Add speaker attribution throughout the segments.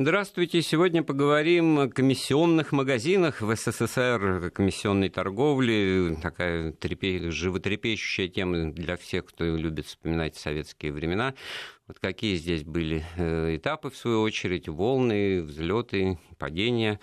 Speaker 1: Здравствуйте. Сегодня поговорим о комиссионных магазинах в СССР, комиссионной торговле. Такая трепе... животрепещущая тема для всех, кто любит вспоминать советские времена. Вот какие здесь были э, этапы, в свою очередь, волны, взлеты, падения.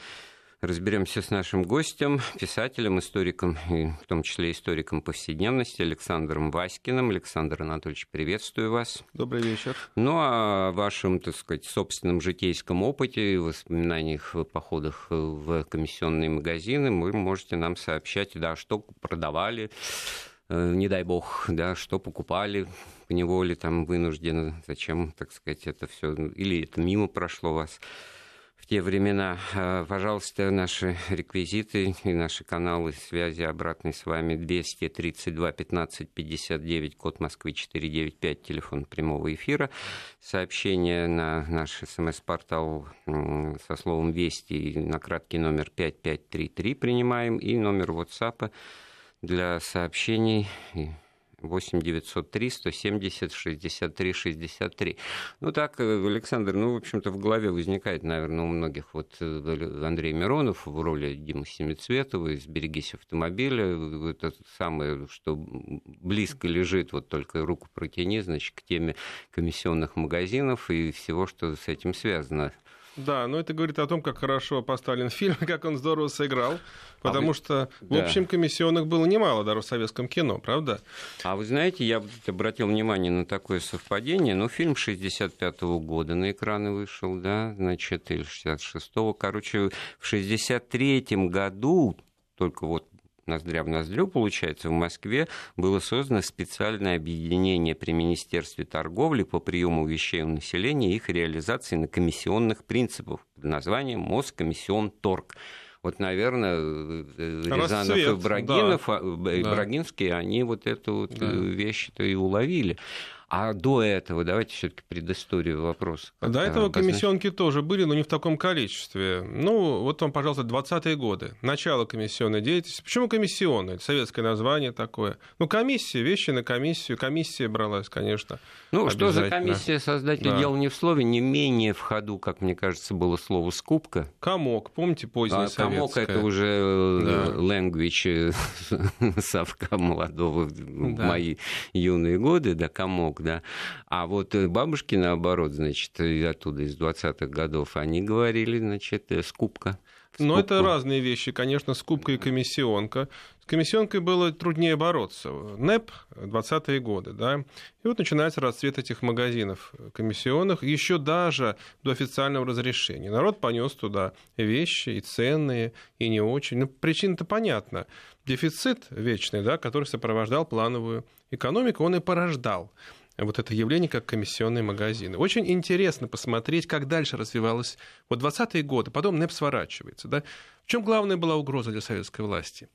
Speaker 1: Разберемся с нашим гостем, писателем, историком, и в том числе историком повседневности Александром Васькиным. Александр Анатольевич, приветствую вас.
Speaker 2: Добрый вечер.
Speaker 1: Ну, а о вашем, так сказать, собственном житейском опыте, воспоминаниях в походах в комиссионные магазины вы можете нам сообщать, да, что продавали, э, не дай бог, да, что покупали по неволе, там, вынужденно, зачем, так сказать, это все, или это мимо прошло вас в те времена. А, пожалуйста, наши реквизиты и наши каналы связи обратной с вами 232 15 59, код Москвы 495, телефон прямого эфира. Сообщение на наш смс-портал со словом «Вести» на краткий номер 5533 принимаем и номер WhatsApp для сообщений 8 903 170 63 63. Ну так, э, Александр, ну, в общем-то, в голове возникает, наверное, у многих вот э, Андрей Миронов в роли Димы Семицветова из «Берегись автомобиля». Это самое, что близко лежит, вот только руку протяни, значит, к теме комиссионных магазинов и всего, что с этим связано.
Speaker 2: Да, но это говорит о том, как хорошо поставлен фильм, как он здорово сыграл. Потому а вы... что, в да. общем, комиссионных было немало даже в советском кино, правда?
Speaker 1: А вы знаете, я обратил внимание на такое совпадение. Ну, фильм 65-го года на экраны вышел, да, значит, или 66-го. Короче, в 63-м году только вот ноздря в ноздрю, получается, в Москве было создано специальное объединение при Министерстве торговли по приему вещей у населения и их реализации на комиссионных принципах под названием Москомиссион Торг. Вот, наверное, э, Рязанов и Брагинов, да. Э, Брагинский, они вот эту вот да. вещь-то и уловили. А до этого, давайте все-таки предысторию вопроса.
Speaker 2: До этого комиссионки тоже были, но не в таком количестве. Ну, вот вам, пожалуйста, 20-е годы. Начало комиссионной деятельности. Почему комиссионная? Советское название такое. Ну, комиссия, вещи на комиссию. Комиссия бралась, конечно.
Speaker 1: Ну, что за комиссия? Создатель да. дело не в слове. Не менее в ходу, как мне кажется, было слово «скупка».
Speaker 2: Комок, помните, позднее а,
Speaker 1: Комок – это уже э, да. language э, совка молодого в да. мои юные годы, да, комок да. А вот э, бабушки, наоборот, значит, оттуда из 20-х годов, они говорили, значит, э, скупка.
Speaker 2: Но это разные вещи, конечно, скупка и комиссионка. С комиссионкой было труднее бороться. НЭП 20-е годы, да, и вот начинается расцвет этих магазинов комиссионных, еще даже до официального разрешения. Народ понес туда вещи и ценные, и не очень. Ну, причина-то понятна. Дефицит вечный, да, который сопровождал плановую экономику, он и порождал вот это явление, как комиссионные магазины. Очень интересно посмотреть, как дальше развивалось вот 20-е годы, потом НЭП сворачивается. Да? В чем главная была угроза для советской власти?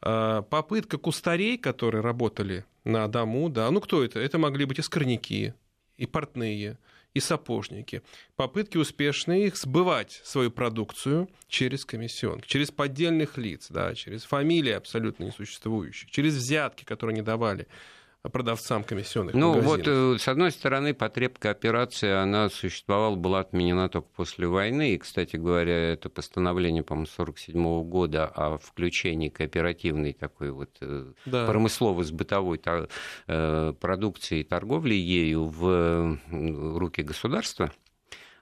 Speaker 2: А, попытка кустарей, которые работали на дому, да, ну кто это? Это могли быть и скорняки, и портные, и сапожники. Попытки успешные их сбывать свою продукцию через комиссионки, через поддельных лиц, да, через фамилии абсолютно несуществующих, через взятки, которые не давали продавцам комиссионных
Speaker 1: ну,
Speaker 2: магазинов?
Speaker 1: вот, э, с одной стороны, потреб кооперации, она существовала, была отменена только после войны. И, кстати говоря, это постановление, по-моему, 47 года о включении кооперативной такой вот э, да. промыслово-бытовой э, продукции и торговли ею в руки государства –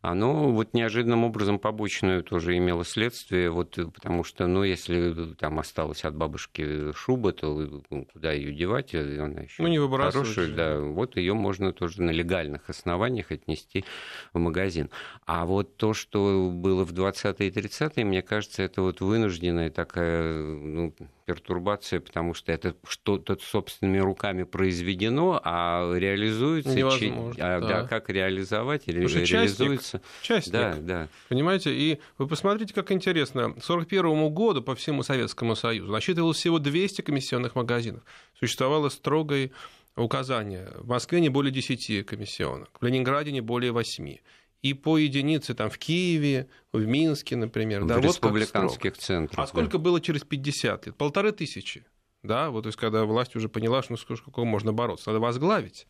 Speaker 1: оно вот неожиданным образом побочное тоже имело следствие, вот, потому что, ну, если там осталась от бабушки шуба, то ну, куда ее девать, она еще ну, не хорошая, да, вот ее можно тоже на легальных основаниях отнести в магазин. А вот то, что было в 20-е и 30-е, мне кажется, это вот вынужденная такая, ну, пертурбация, потому что это что-то собственными руками произведено, а реализуется...
Speaker 2: Невозможно,
Speaker 1: а, да. да, как реализовать или Уже реализуется...
Speaker 2: Частник, да, да. Понимаете? И вы посмотрите, как интересно. К 1941 году по всему Советскому Союзу насчитывалось всего 200 комиссионных магазинов. Существовало строгое указание. В Москве не более 10 комиссионок, в Ленинграде не более 8 и по единице там в Киеве, в Минске, например.
Speaker 1: В да, республиканских вот центрах.
Speaker 2: А сколько да. было через 50 лет? Полторы тысячи. Да, вот то есть когда власть уже поняла, что ну, сколько можно бороться, надо возглавить,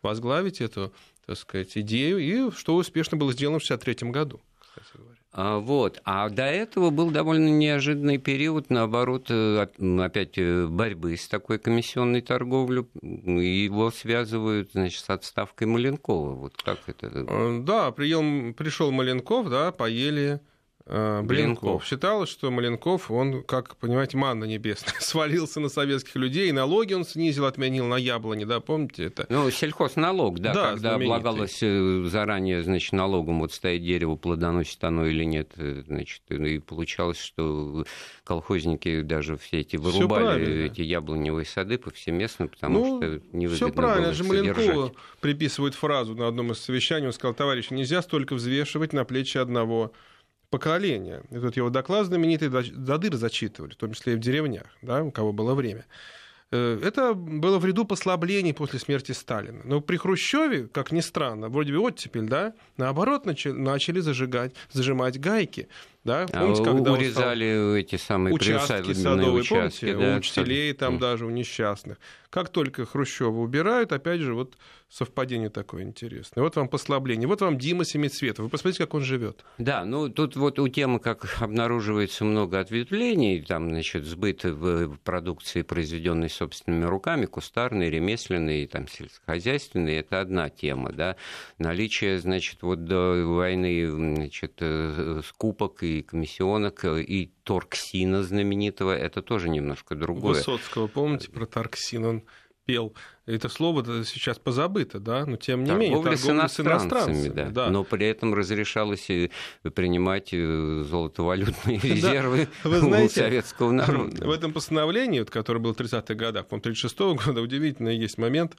Speaker 2: возглавить эту, так сказать, идею, и что успешно было сделано в 1963 году. кстати говоря.
Speaker 1: А, вот. А до этого был довольно неожиданный период, наоборот, э, опять э, борьбы с такой комиссионной торговлей. Его связывают значит, с отставкой Маленкова. Вот как это?
Speaker 2: Э, да, прием, пришел Маленков, да, поели Э, Блинков. Считалось, что Маленков, он, как, понимаете, манна небесная, свалился на советских людей, налоги он снизил, отменил на яблони, да, помните это?
Speaker 1: Ну, сельхозналог, да, да когда знаменитый. облагалось э, заранее, значит, налогом, вот стоит дерево, плодоносит оно или нет, э, значит, и получалось, что колхозники даже все эти вырубали эти яблоневые сады повсеместно, потому ну, что невыгодно
Speaker 2: Все правильно,
Speaker 1: было
Speaker 2: же Маленкову приписывают фразу на одном из совещаний, он сказал, товарищ, нельзя столько взвешивать на плечи одного поколения. И тут его доклад знаменитый Задыр зачитывали, в том числе и в деревнях, да, у кого было время. Э, это было в ряду послаблений после смерти Сталина. Но при Хрущеве, как ни странно, вроде бы оттепель, да, наоборот, начали зажигать, зажимать гайки. Да?
Speaker 1: А помните, когда урезали эти самые
Speaker 2: участки садовые, участки, помните, да, у учителей там даже, у несчастных. Как только Хрущева убирают, опять же, вот совпадение такое интересное. Вот вам послабление, вот вам Дима Семицветов. Вы посмотрите, как он живет.
Speaker 1: Да, ну тут вот у темы, как обнаруживается много ответвлений, там, значит, сбыт в продукции, произведенной собственными руками, кустарной, ремесленной, там, сельскохозяйственной, это одна тема, да. Наличие, значит, вот до войны, значит, э, скупок и комиссионок, и торксина знаменитого, это тоже немножко другое.
Speaker 2: Высоцкого, помните, про торксин он пел. Это слово сейчас позабыто, да, но тем не торговля менее
Speaker 1: торговля с иностранцами, с иностранцами да. да. Но при этом разрешалось принимать э, золотовалютные резервы Вы знаете, у советского народа.
Speaker 2: В этом постановлении, которое было в 30-х годах, по 36-го года, удивительно есть момент,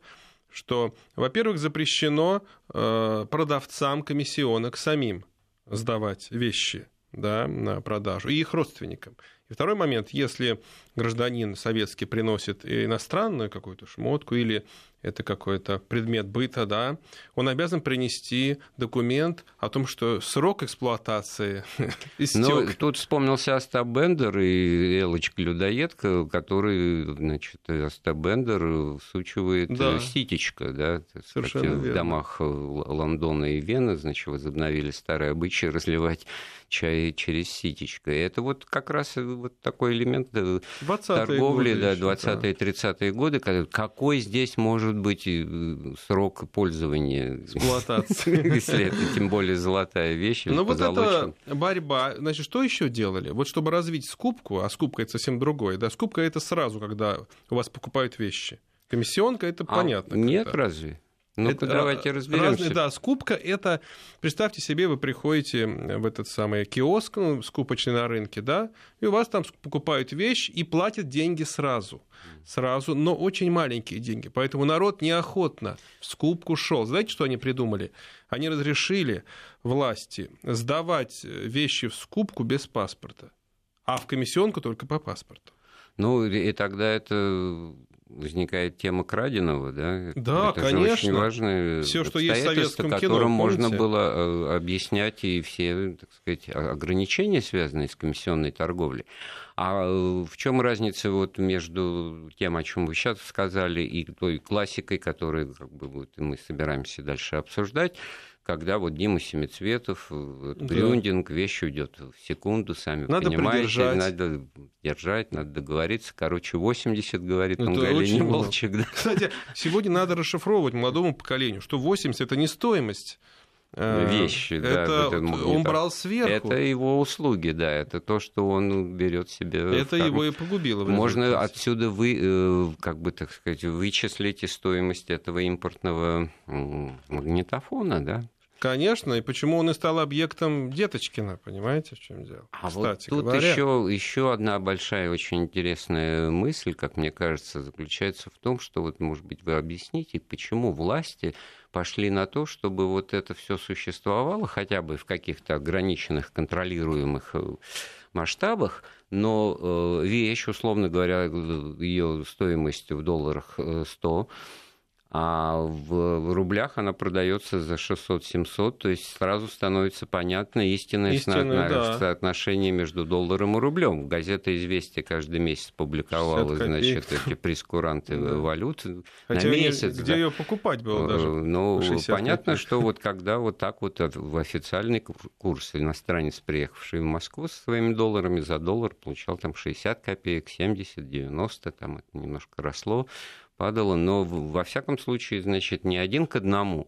Speaker 2: что, во-первых, запрещено э, продавцам комиссионок самим сдавать вещи да, на продажу, и их родственникам. И второй момент, если гражданин советский приносит иностранную какую-то шмотку или это какой-то предмет быта, да, он обязан принести документ о том, что срок эксплуатации истек. Ну,
Speaker 1: тут вспомнился Остап Бендер и Элочка Людоедка, который, значит, Остап Бендер всучивает да. ситечко, да, Совершенно сказать, в домах Лондона и Вены, значит, возобновили старые обычаи разливать чай через ситечко. И это вот как раз вот такой элемент э, торговли, да, 20-е, 30-е годы, какой здесь может быть э, срок пользования?
Speaker 2: Эксплуатации.
Speaker 1: Если это тем более золотая вещь.
Speaker 2: Ну вот это борьба. Значит, что еще делали? Вот чтобы развить скупку, а скупка это совсем другое, да, скупка это сразу, когда у вас покупают вещи. Комиссионка это а понятно.
Speaker 1: Нет, разве? Ну это давайте разберемся. Разные,
Speaker 2: да, скупка это, представьте себе, вы приходите в этот самый киоск, ну, скупочный на рынке, да, и у вас там покупают вещь и платят деньги сразу. Сразу, но очень маленькие деньги. Поэтому народ неохотно в скупку шел. Знаете, что они придумали? Они разрешили власти сдавать вещи в скупку без паспорта, а в комиссионку только по паспорту.
Speaker 1: Ну, и тогда это возникает тема краденого, да?
Speaker 2: Да,
Speaker 1: это
Speaker 2: конечно.
Speaker 1: Же очень важное
Speaker 2: все, что есть в советском
Speaker 1: которым
Speaker 2: кино,
Speaker 1: можно было э, объяснять и все, так сказать, ограничения, связанные с комиссионной торговлей. А э, в чем разница вот между тем, о чем вы сейчас сказали, и той классикой, которую как бы, вот, мы собираемся дальше обсуждать? Когда вот Дима Семицветов, э, да. Брюндинг, вещь уйдет в секунду, сами надо понимаете, придержать. надо держать, надо договориться. Короче, 80, говорит он, Галине Волчек. Да.
Speaker 2: Кстати, сегодня надо расшифровывать молодому поколению, что 80 – это не стоимость
Speaker 1: э, вещи, да.
Speaker 2: Это он брал сверху.
Speaker 1: Это его услуги, да, это то, что он берет себе.
Speaker 2: Это его и погубило.
Speaker 1: Можно отсюда вы, э, как бы так сказать, вычислить стоимость этого импортного магнитофона, да.
Speaker 2: Конечно, и почему он и стал объектом Деточкина, понимаете, в чем дело?
Speaker 1: А Кстати вот тут говоря... еще, еще одна большая очень интересная мысль, как мне кажется, заключается в том, что вот, может быть, вы объясните, почему власти пошли на то, чтобы вот это все существовало, хотя бы в каких-то ограниченных, контролируемых э, масштабах, но э, вещь, условно говоря, ее стоимость в долларах 100 э, а в рублях она продается за 600-700, то есть сразу становится понятно истинное, истинное да. соотношение между долларом и рублем. Газета «Известия» каждый месяц публиковала, значит, эти прескуранты да. валют
Speaker 2: Хотя на месяц. Где да. ее покупать было даже?
Speaker 1: Ну, понятно, что вот когда вот так вот в официальный курс иностранец, приехавший в Москву со своими долларами за доллар, получал там 60 копеек, 70, 90, там это немножко росло падало, но во всяком случае, значит, не один к одному,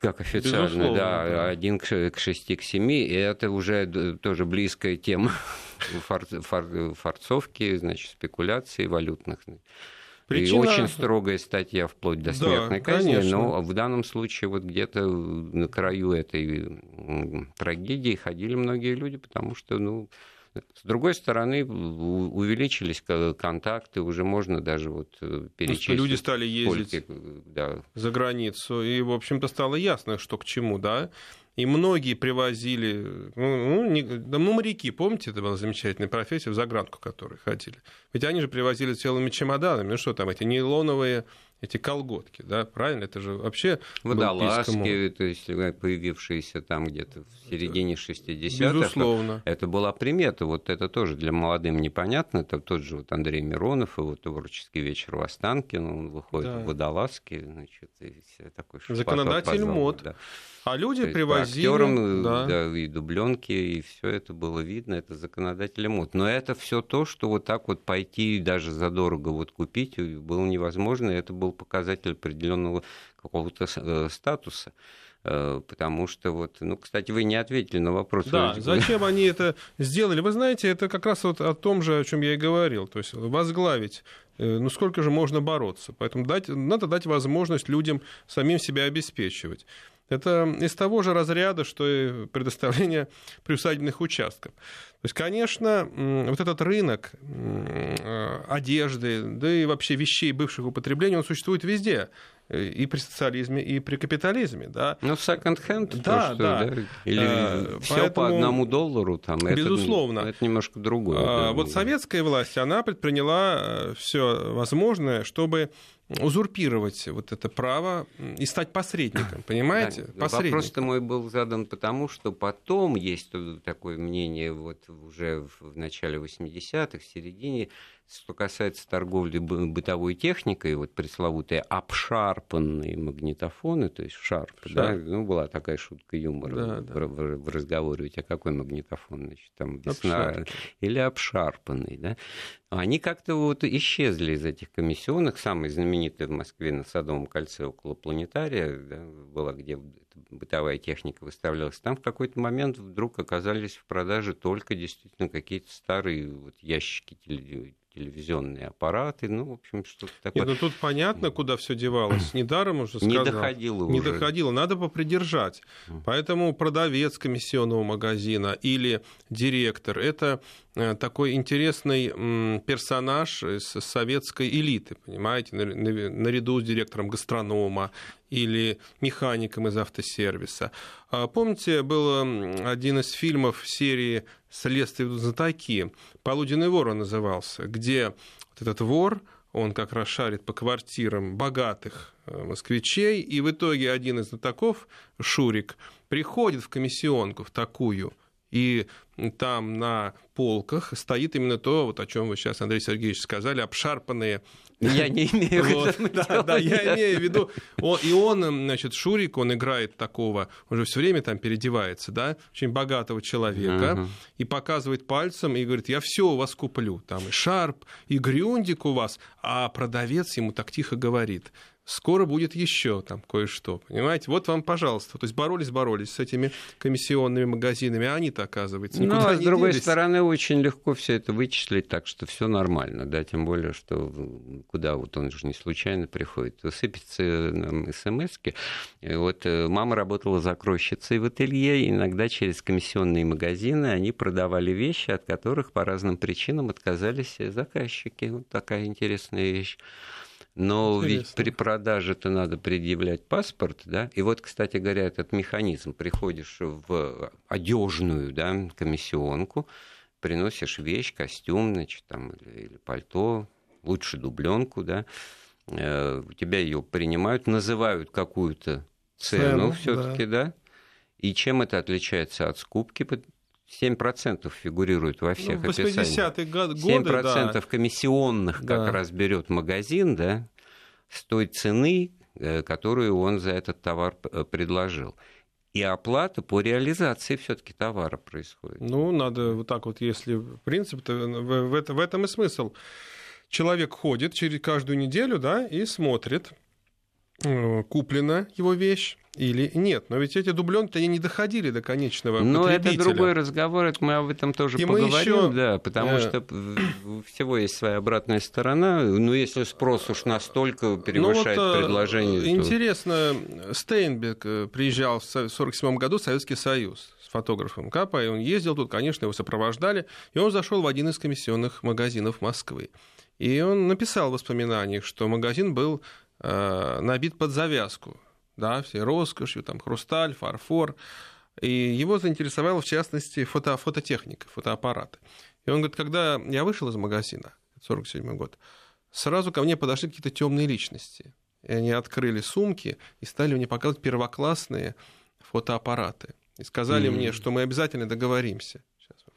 Speaker 1: как официально, Безусловно, да, да, один к шести, к семи, и это уже тоже близкая тема фор, фор, форцовки, значит, спекуляций валютных. Причина... И очень строгая статья, вплоть до смертной да, казни, конечно. но в данном случае вот где-то на краю этой трагедии ходили многие люди, потому что, ну, с другой стороны, увеличились контакты, уже можно даже вот э, перечислить.
Speaker 2: Люди стали ездить сколько, да. за границу, и, в общем-то, стало ясно, что к чему, да. И многие привозили, ну, ну, не, ну, моряки, помните, это была замечательная профессия, в загранку которые ходили. Ведь они же привозили целыми чемоданами, ну что там, эти нейлоновые эти колготки, да, правильно? Это же вообще...
Speaker 1: Водолазки, то есть э, появившиеся там где-то в середине 60-х.
Speaker 2: Безусловно.
Speaker 1: Это была примета, вот это тоже для молодым непонятно, это тот же вот Андрей Миронов, его творческий вечер в Останкино, он выходит да. в водолазке, значит, и такой
Speaker 2: Законодатель мод. Да. А люди То привозили...
Speaker 1: Актерам, да. да, и дубленки, и все это было видно, это законодатель мод. Но это все то, что вот так вот пойти даже задорого вот купить было невозможно, это был показатель определенного какого-то э, статуса э, потому что вот, ну, кстати, вы не ответили на вопрос.
Speaker 2: Да, зачем они это сделали? Вы знаете, это как раз вот о том же, о чем я и говорил, то есть возглавить э, ну сколько же можно бороться? Поэтому дать, надо дать возможность людям самим себя обеспечивать. Это из того же разряда, что и предоставление приусадебных участков. То есть, конечно, вот этот рынок э, одежды, да и вообще вещей бывших употребления, он существует везде и при социализме, и при капитализме, да.
Speaker 1: Ну, second-hand, да, то, что, да. да. Или а, все поэтому, по одному доллару, там,
Speaker 2: безусловно.
Speaker 1: Это, это немножко другое. А,
Speaker 2: да. Вот советская власть, она предприняла э, все возможное, чтобы узурпировать вот это право и стать посредником, понимаете? Да,
Speaker 1: посредником. Вопрос-то мой был задан потому, что потом есть такое мнение вот уже в начале 80-х, в середине, что касается торговли бытовой техникой, вот пресловутые обшарпанные магнитофоны, то есть шарп, Шарп. да, ну, была такая шутка юмора да, в, да. В, в разговоре, у тебя какой магнитофон, значит, там весна Обшарпанный. или обшарпанный, да, они как-то вот исчезли из этих комиссионных, самый знаменитый в Москве на Садовом кольце около планетария, да, была, где бытовая техника выставлялась, там в какой-то момент вдруг оказались в продаже только действительно какие-то старые вот ящики телевизионные аппараты, ну, в общем, что-то такое.
Speaker 2: Нет, ну тут понятно, куда все девалось. Недаром уже сказал.
Speaker 1: Не доходило
Speaker 2: Не уже. доходило, надо попридержать. Поэтому продавец комиссионного магазина или директор – это такой интересный персонаж из советской элиты, понимаете, наряду с директором гастронома или механиком из автосервиса. А помните, был один из фильмов серии «Следствие идут знатоки», «Полуденный вор» он назывался, где вот этот вор, он как раз шарит по квартирам богатых э, москвичей, и в итоге один из знатоков, Шурик, приходит в комиссионку, в такую, и там на полках стоит именно то, вот о чем вы сейчас, Андрей Сергеевич, сказали, обшарпанные
Speaker 1: я не имею в виду.
Speaker 2: Да, да, я имею в виду. Он, и он, значит, Шурик, он играет такого, уже все время там переодевается, да, очень богатого человека, и показывает пальцем и говорит, я все у вас куплю. Там и Шарп, и Грюндик у вас. А продавец ему так тихо говорит, скоро будет еще там кое-что, понимаете? Вот вам, пожалуйста. То есть боролись-боролись с этими комиссионными магазинами, а они-то, оказывается, никуда
Speaker 1: Ну, а
Speaker 2: с
Speaker 1: другой
Speaker 2: делись.
Speaker 1: стороны, очень легко все это вычислить, так что все нормально, да, тем более, что куда вот он же не случайно приходит, сыпется нам смс -ки. Вот э, мама работала закройщицей в ателье, иногда через комиссионные магазины они продавали вещи, от которых по разным причинам отказались заказчики. Вот такая интересная вещь. Но Интересно. ведь при продаже-то надо предъявлять паспорт, да? И вот, кстати говоря, этот механизм. Приходишь в одежную да, комиссионку, приносишь вещь, костюм, значит, там, или, или пальто, лучше дубленку, да, э, у тебя ее принимают, называют какую-то цену, цену все-таки, да. да? И чем это отличается от скупки? 7% фигурирует во всех ну, описаниях.
Speaker 2: годы,
Speaker 1: 7% да. комиссионных да. как раз берет магазин, да, с той цены, э, которую он за этот товар э, предложил. И оплата по реализации все-таки товара происходит.
Speaker 2: Ну, надо вот так вот, если в принципе, в, в, в этом и смысл. Человек ходит через каждую неделю, да, и смотрит, Э, куплена его вещь или нет. Но ведь эти дубленки они не доходили до конечного Но
Speaker 1: это другой разговор, это мы об этом тоже и поговорим, еще... да, потому э... что всего есть своя обратная сторона. Ну, если спрос уж настолько перевышает ну, вот, э, предложение.
Speaker 2: Интересно, то... Стейнбек э, приезжал в 1947 году в Советский Союз с фотографом Капа, и он ездил тут, конечно, его сопровождали, и он зашел в один из комиссионных магазинов Москвы. И он написал в воспоминаниях, что магазин был Э, набит под завязку, да, все роскошью, там, хрусталь, фарфор. И его заинтересовала, в частности, фото, фототехника, фотоаппараты. И он говорит, когда я вышел из магазина, 47 год, сразу ко мне подошли какие-то темные личности. И они открыли сумки и стали мне показывать первоклассные фотоаппараты. И сказали mm-hmm. мне, что мы обязательно договоримся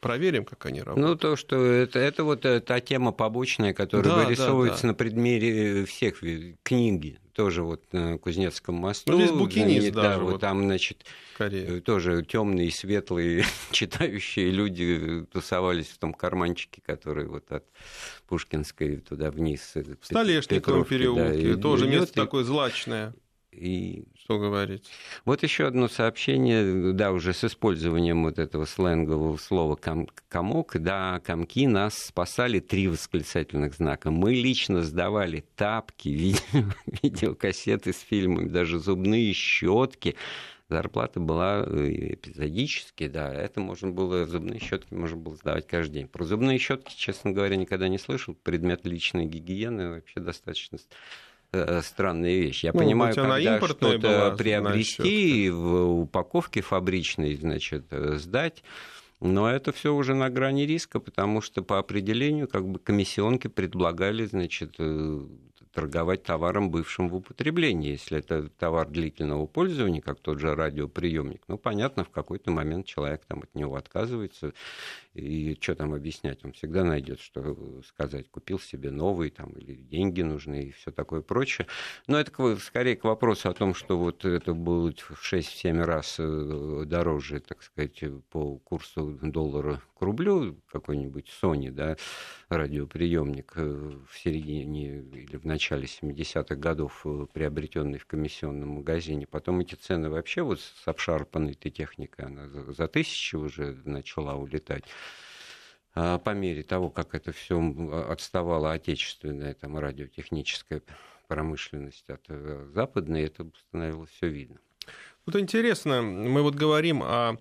Speaker 2: проверим, как они работают.
Speaker 1: Ну, то, что это, это вот э, та тема побочная, которая да, вырисовывается да, да. на предмере всех книги. Тоже вот на Кузнецком мосту.
Speaker 2: Ну, здесь букинист
Speaker 1: да, даже. вот, вот там, значит, скорее. тоже темные, светлые, читающие люди тусовались в том карманчике, который вот от Пушкинской туда вниз.
Speaker 2: Э, в Столешниковом переулке. Да, тоже место и... такое злачное.
Speaker 1: И
Speaker 2: что говорить?
Speaker 1: Вот еще одно сообщение, да, уже с использованием вот этого сленгового слова ком комок, да, комки нас спасали три восклицательных знака. Мы лично сдавали тапки, видео, видеокассеты с фильмами, даже зубные щетки. Зарплата была э, эпизодически, да, это можно было, зубные щетки можно было сдавать каждый день. Про зубные щетки, честно говоря, никогда не слышал. Предмет личной гигиены вообще достаточно странная вещь. Я ну, понимаю, когда что-то приобрести в упаковке фабричной, значит, э, сдать, но это все уже на грани риска, потому что по определению как бы комиссионки предлагали, значит, э, торговать товаром, бывшим в употреблении. Если это товар длительного пользования, как тот же радиоприемник, ну, понятно, в какой-то момент человек там от него отказывается, и что там объяснять, он всегда найдет, что сказать, купил себе новый, там, или деньги нужны, и все такое прочее. Но это скорее к вопросу о том, что вот это будет в 6-7 раз э, дороже, так сказать, по курсу доллара к рублю, какой-нибудь Sony, да, радиоприемник э, в середине или в начале 70-х годов, э, приобретенный в комиссионном магазине. Потом эти цены вообще вот с обшарпанной этой техникой, она за тысячи уже начала улетать по мере того, как это все отставала отечественная там, радиотехническая промышленность от э, западной, это становилось все видно.
Speaker 2: Вот интересно, мы вот говорим о,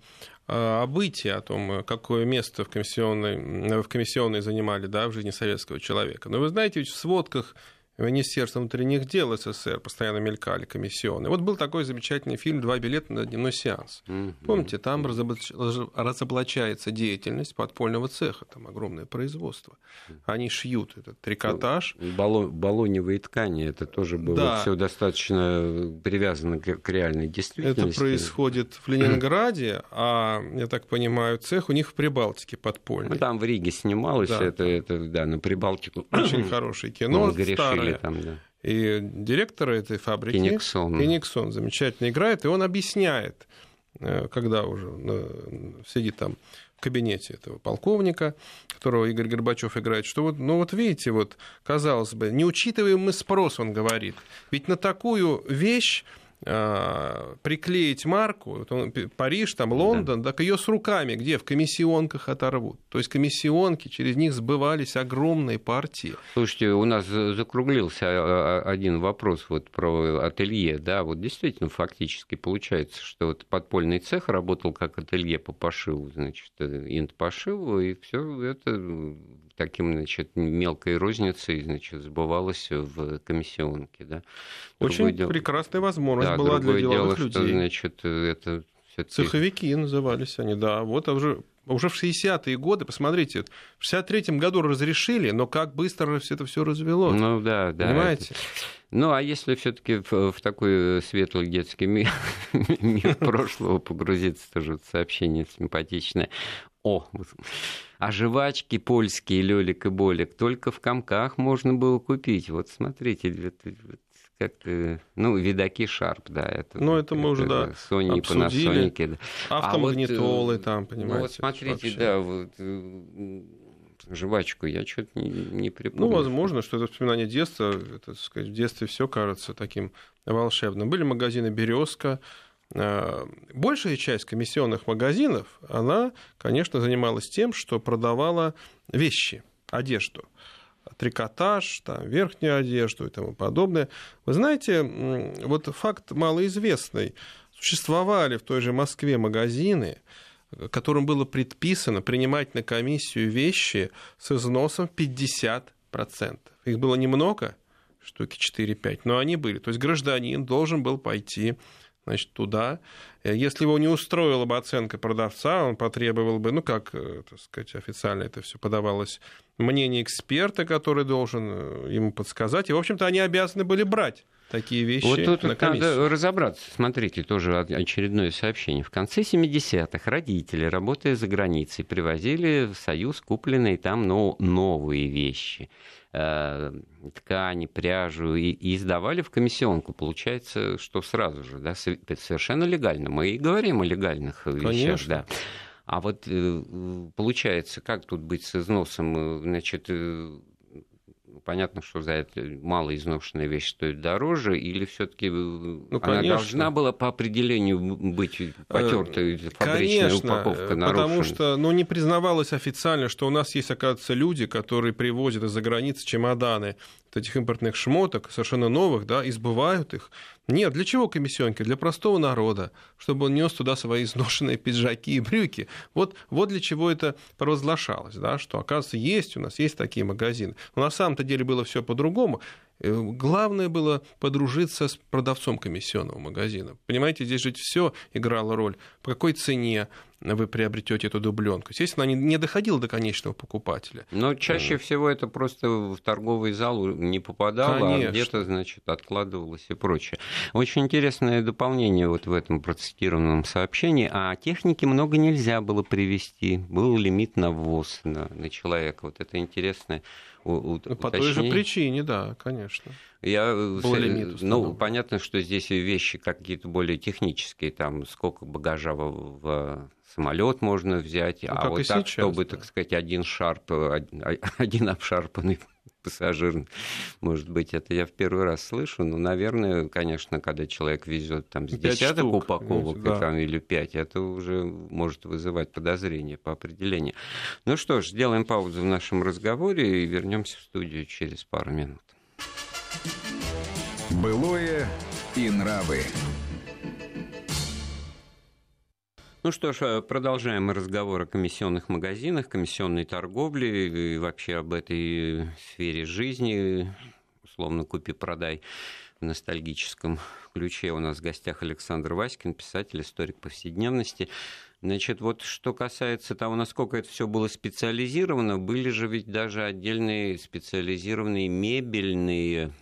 Speaker 2: о бытии, о том, какое место в комиссионной, в комиссионной занимали да, в жизни советского человека. Но вы знаете, ведь в сводках Министерства внутренних дел СССР постоянно мелькали комиссионные. Вот был такой замечательный фильм «Два билета на дневной сеанс». Mm-hmm. Помните, там разоблачается деятельность подпольного цеха, там огромное производство. Они шьют этот трикотаж.
Speaker 1: Баллон, баллоневые ткани, это тоже было да. все достаточно привязано к реальной действительности.
Speaker 2: Это происходит в Ленинграде, а, я так понимаю, цех у них в Прибалтике подпольный. Ну,
Speaker 1: там в Риге снималось, да. это, это, да, на Прибалтику.
Speaker 2: Очень хорошее кино, старое были там, да. И директор этой фабрики
Speaker 1: Фениксон.
Speaker 2: Фениксон замечательно играет, и он объясняет, э, когда уже э, сидит там в кабинете этого полковника, которого Игорь Горбачев играет, что вот, ну вот видите, вот, казалось бы, не учитываем мы спрос, он говорит. Ведь на такую вещь приклеить марку, вот он, Париж, там, Лондон, да. так ее с руками, где в комиссионках оторвут. То есть комиссионки, через них сбывались огромные партии.
Speaker 1: Слушайте, у нас закруглился а, а, один вопрос вот про ателье, да, вот действительно фактически получается, что вот подпольный цех работал как ателье по пошиву, значит, э, инт пошиву, и все это таким, значит, мелкой розницей, значит, сбывалось в комиссионке, да.
Speaker 2: Очень дело... прекрасная возможность была для деловых дело, людей. Что,
Speaker 1: значит, это
Speaker 2: Цеховики назывались они, да. Вот а уже уже в 60-е годы, посмотрите, в 63-м году разрешили, но как быстро все это все развелось.
Speaker 1: Ну да, да.
Speaker 2: Понимаете?
Speaker 1: Это... Ну, а если все-таки в, в такой светлый детский мир, мир прошлого погрузиться, тоже сообщение симпатичное. О, а жвачки польские, лёлик и болик, только в комках можно было купить. Вот смотрите, как, э, ну, видаки Шарп, да. Это,
Speaker 2: ну, это мы уже, да,
Speaker 1: Sony и Panasonic.
Speaker 2: Да. Автомагнитолы а вот, там, понимаете.
Speaker 1: Ну, вот смотрите, вообще. да, вот, э, жвачку я что-то не, не припомню.
Speaker 2: Ну, возможно, что это воспоминание детства. Это, так сказать, в детстве все кажется таким волшебным. Были магазины «Березка», Э, большая часть комиссионных магазинов, она, конечно, занималась тем, что продавала вещи, одежду трикотаж, там, верхнюю одежду и тому подобное. Вы знаете, вот факт малоизвестный. Существовали в той же Москве магазины, которым было предписано принимать на комиссию вещи с износом 50%. Их было немного, штуки 4-5, но они были. То есть гражданин должен был пойти значит, туда. Э, если его не устроила бы оценка продавца, он потребовал бы, ну, как, э, так сказать, официально это все подавалось, мнение эксперта, который должен э, ему подсказать. И, в общем-то, они обязаны были брать такие вещи
Speaker 1: вот тут
Speaker 2: на комиссию.
Speaker 1: надо разобраться. Смотрите, тоже очередное сообщение. В конце 70-х родители, работая за границей, привозили в Союз купленные там но новые вещи. Э, ткани, пряжу и, и сдавали в комиссионку. Получается, что сразу же, да, совершенно легально. Мы и говорим о легальных Конечно. вещах, да. А вот э, получается, как тут быть с износом? Значит, э, понятно, что за это мало изношенная вещь стоит дороже, или все-таки ну, она конечно. должна была по определению быть потертой фабричная конечно, упаковка нарушена?
Speaker 2: потому что ну, не признавалось официально, что у нас есть, оказывается, люди, которые привозят из-за границы чемоданы этих импортных шмоток, совершенно новых, да, избывают их. Нет, для чего комиссионки? Для простого народа, чтобы он нес туда свои изношенные пиджаки и брюки. Вот, вот для чего это провозглашалось, да, что, оказывается, есть у нас, есть такие магазины. Но на самом-то деле было все по-другому. Э, главное было подружиться с продавцом комиссионного магазина. Понимаете, здесь же все играло роль. По какой цене вы приобретете эту дубленку. Естественно, она не доходила до конечного покупателя.
Speaker 1: Но чаще всего это просто в торговый зал не попадало, а Конечно. а где-то, значит, откладывалось и прочее. Очень интересное дополнение вот в этом процитированном сообщении. А техники много нельзя было привезти. Был лимит на ввоз на, на человека. Вот это интересное
Speaker 2: у, По той же причине, да, конечно.
Speaker 1: Я, э, Был ну, понятно, что здесь вещи какие-то более технические, там сколько багажа в, в самолет можно взять, ну, а вот так, сейчас, чтобы, да. так сказать, один шарп, один обшарпанный пассажир, может быть, это я в первый раз слышу, но, наверное, конечно, когда человек везет там с десяток штук, упаковок да. там, или пять, это уже может вызывать подозрения по определению. Ну что ж, сделаем паузу в нашем разговоре и вернемся в студию через пару минут.
Speaker 3: Былое и нравы.
Speaker 1: Ну что ж, э, продолжаем разговор о комиссионных магазинах, комиссионной торговле и вообще об этой сфере жизни, условно купи-продай в ностальгическом ключе. У нас в гостях Александр Васькин, писатель, историк повседневности. Значит, вот что касается того, насколько это все было специализировано, были же ведь даже отдельные специализированные мебельные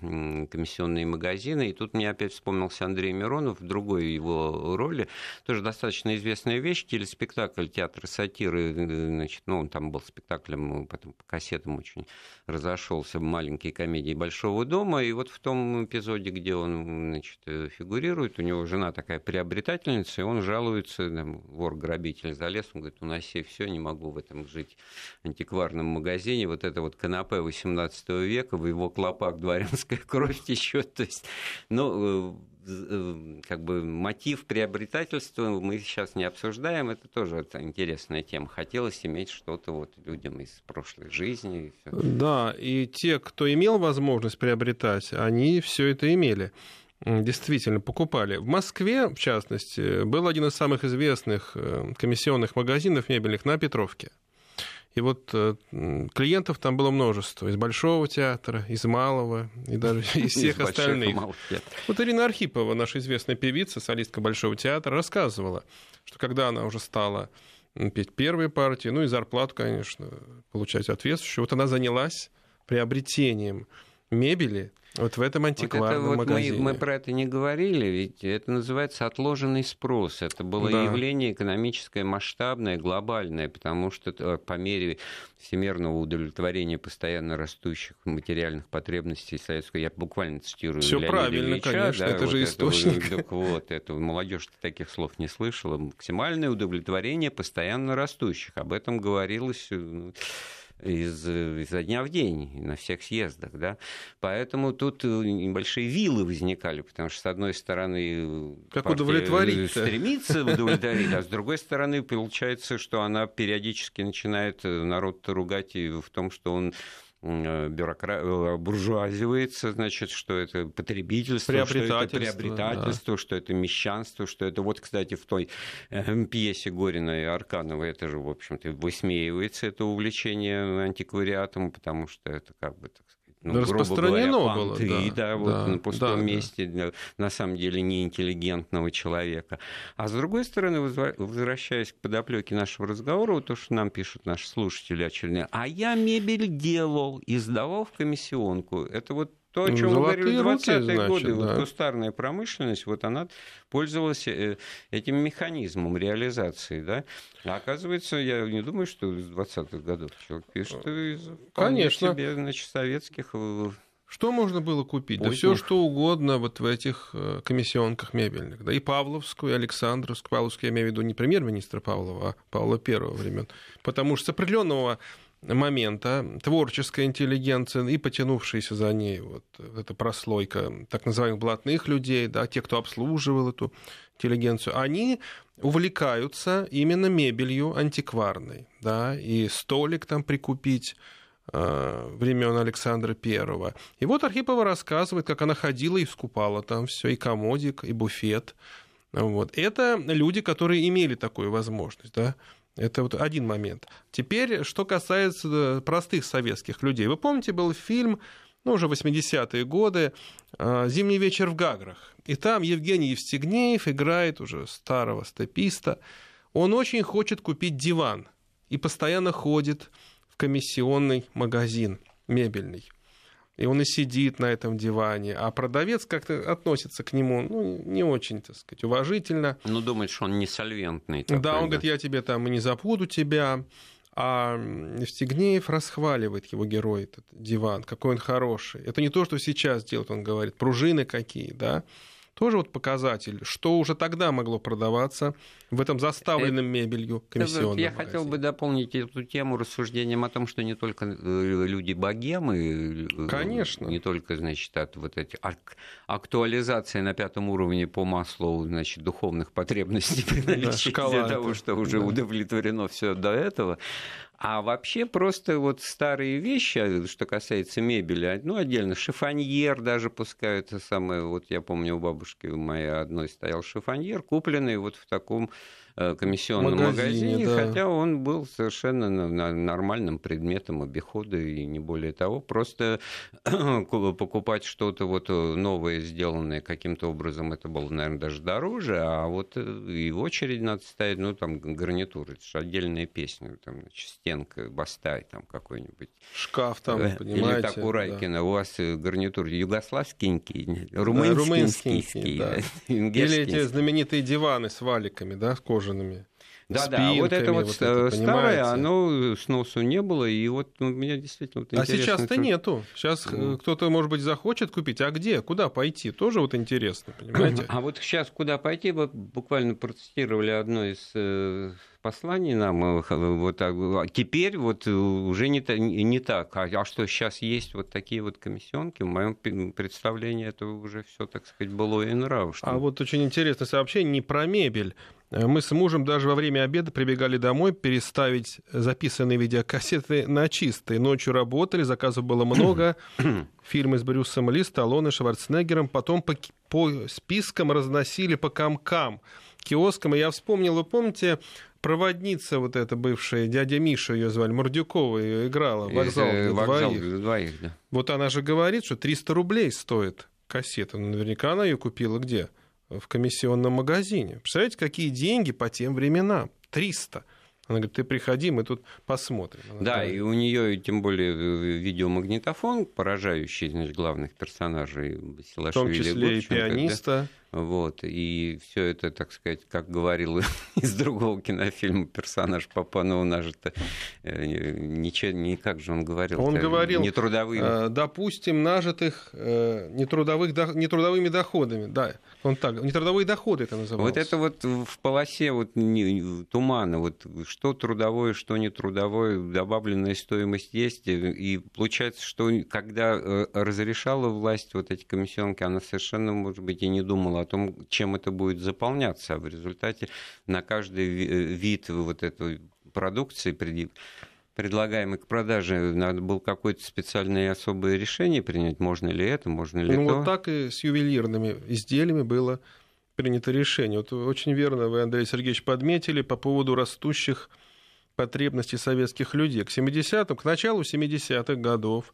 Speaker 1: комиссионные магазины. И тут мне опять вспомнился Андрей Миронов в другой его роли. Тоже достаточно известная вещь, телеспектакль театра сатиры. Значит, ну, он там был спектаклем, потом по кассетам очень разошелся, маленькие комедии Большого дома. И вот в том эпизоде, где он значит, фигурирует, у него жена такая приобретательница, и он жалуется, там, вор грабитель залез, он говорит, уноси все, не могу в этом жить антикварном магазине. Вот это вот канапе 18 века, в его клопах дворянская кровь течет. То есть, ну, э, э, как бы мотив приобретательства мы сейчас не обсуждаем, это тоже вот интересная тема. Хотелось иметь что-то вот людям из прошлой жизни.
Speaker 2: Да, и те, кто имел возможность приобретать, они все это имели действительно покупали. В Москве, в частности, был один из самых известных э, комиссионных магазинов мебельных на Петровке. И вот э, клиентов там было множество. Из Большого театра, из Малого, и даже из всех остальных. Вот Ирина Архипова, наша известная певица, солистка Большого театра, рассказывала, что когда она уже стала петь первые партии, ну и зарплату, конечно, получать соответствующую. Вот она занялась приобретением мебели вот в этом антикварном вот
Speaker 1: это вот
Speaker 2: магазине.
Speaker 1: Мы, мы про это не говорили, ведь это называется отложенный спрос. Это было да. явление экономическое, масштабное, глобальное, потому что э, по мере всемирного удовлетворения постоянно растущих материальных потребностей советского, я буквально цитирую
Speaker 2: Все правильно,
Speaker 1: Ильича,
Speaker 2: конечно, да, это вот же источник.
Speaker 1: Так вот, это молодежь таких слов не слышала. Максимальное удовлетворение постоянно растущих. Об этом говорилось э, из, изо дня в день на всех съездах. Да? Поэтому тут э, небольшие вилы возникали, потому что, с одной стороны,
Speaker 2: как удовлетворить
Speaker 1: стремится удовлетворить, а с другой стороны, получается, что она периодически начинает э, народ ругать в том, что он Э, бюрокра... Э, буржуазивается, значит, что это потребительство, что это приобретательство, да. что это мещанство, что это вот, кстати, в той э, пьесе Горина и Арканова это же, в общем-то, высмеивается это увлечение антиквариатом, потому что это как бы, так
Speaker 2: ну, распространено говоря, понты, было,
Speaker 1: да, да, вот да, на пустом да, месте да. на самом деле неинтеллигентного человека. А с другой стороны, возвращаясь к подоплеке нашего разговора, вот то, что нам пишут наши слушатели очередные, а я мебель делал и сдавал в комиссионку. Это вот то, о чем вы говорили в 20-е годы, да. вот кустарная промышленность, вот она пользовалась э, этим механизмом реализации, да. А оказывается, я не думаю, что из 20-х годов человек пишет из
Speaker 2: Конечно.
Speaker 1: себе, значит, советских э,
Speaker 2: что можно было купить? Поздних. Да все что угодно вот в этих э, комиссионках мебельных. Да и Павловскую, и Александровскую. Павловскую я имею в виду не премьер-министра Павлова, а Павла Первого времен. Потому что с определенного момента творческая интеллигенция и потянувшаяся за ней вот эта прослойка так называемых блатных людей, да, те, кто обслуживал эту интеллигенцию, они увлекаются именно мебелью антикварной, да, и столик там прикупить э, времен Александра Первого. И вот Архипова рассказывает, как она ходила и скупала там все, и комодик, и буфет. Вот. Это люди, которые имели такую возможность, да, это вот один момент. Теперь, что касается э, простых советских людей. Вы помните, был фильм, ну, уже 80-е годы, э, «Зимний вечер в Гаграх». И там Евгений Евстигнеев играет уже старого степиста. Он очень хочет купить диван и постоянно ходит в комиссионный магазин мебельный и он и сидит на этом диване, а продавец как-то относится к нему ну, не очень, так сказать, уважительно.
Speaker 1: Ну, думает, что он не сольвентный.
Speaker 2: Такой, да, он да. говорит, я тебе там и не забуду тебя. А Евстигнеев расхваливает его герой, этот диван, какой он хороший. Это не то, что сейчас делает, он говорит, пружины какие, да тоже вот показатель, что уже тогда могло продаваться в этом заставленном мебелью комиссионном
Speaker 1: Я магазине. хотел бы дополнить эту тему рассуждением о том, что не только э, люди богемы,
Speaker 2: э, Конечно.
Speaker 1: не только, значит, от вот эти актуализации на пятом уровне по маслу, значит, духовных потребностей для того, что уже удовлетворено все до этого, а вообще просто вот старые вещи, что касается мебели, ну, отдельно шифоньер даже пускай это самое, вот я помню у бабушки моей одной стоял шифоньер, купленный вот в таком комиссионном магазине, магазине да. хотя он был совершенно нормальным предметом обихода и не более того. Просто покупать что-то вот э, новое, сделанное каким-то образом, это было, наверное, даже дороже, а вот э, и в очередь надо ставить, ну, там, гарнитуры, это же отдельная песня, там, стенка, бастай там какой-нибудь.
Speaker 2: Шкаф там, понимаете.
Speaker 1: Или так у Райкина, да. у вас гарнитур югославскенький, румынский,
Speaker 2: да, да. Или эти знаменитые диваны с валиками, да, с кожаными.
Speaker 1: Да, да, вот это вот, вот это, старое, оно сносу не было, и вот ну, меня действительно вот
Speaker 2: А сейчас-то нету. Сейчас ну. кто-то, может быть, захочет купить, а где, куда пойти? Тоже вот интересно, понимаете?
Speaker 1: А вот сейчас куда пойти, вы буквально процитировали одно из э, посланий нам, э, вот а теперь вот уже не, не так. А, а что сейчас есть вот такие вот комиссионки? В моем представлении это уже все, так сказать, было и нрав.
Speaker 2: Что... А вот очень интересное сообщение не про мебель, Э, мы с мужем даже во время обеда прибегали домой переставить записанные видеокассеты на чистые. Ночью работали, заказов было много. Фильмы с Брюсом Ли, Сталлоне, Шварценеггером. Потом по, по спискам разносили по комкам, киоскам. И я вспомнил, вы помните, проводница вот эта бывшая, дядя Миша ее звали, Мордюкова ее играла, вокзал для э, вокзал двоих. Для двоих да. Вот она же говорит, что 300 рублей стоит кассета. Ну, наверняка она ее купила где? В комиссионном магазине. Представляете, какие деньги по тем временам? 300. Она говорит, ты приходи, мы тут посмотрим. Она
Speaker 1: да,
Speaker 2: говорит.
Speaker 1: и у нее тем более э, видеомагнитофон, поражающий значит, главных персонажей
Speaker 2: В том числе и пианиста.
Speaker 1: Да? Вот, и все это, так сказать, как говорил из другого кинофильма персонаж Папанова нажито, э, ничего, не как же он говорил.
Speaker 2: Он говорил,
Speaker 1: нетрудовыми.
Speaker 2: допустим, нажитых нетрудовых, нетрудовыми доходами, да, он так, нетрудовые доходы это называлось.
Speaker 1: Вот это вот в полосе вот тумана, вот что трудовое, что нетрудовое, добавленная стоимость есть, и получается, что когда э, разрешала власть вот эти комиссионки, она совершенно, может быть, и не думала о том, чем это будет заполняться, а в результате на каждый вид вот этой продукции предлагаемый к продаже, надо было какое-то специальное особое решение принять, можно ли это, можно ли
Speaker 2: ну,
Speaker 1: то.
Speaker 2: Вот так и с ювелирными изделиями было принято решение. Вот очень верно вы, Андрей Сергеевич, подметили по поводу растущих потребностей советских людей. К 70-м, к началу 70-х годов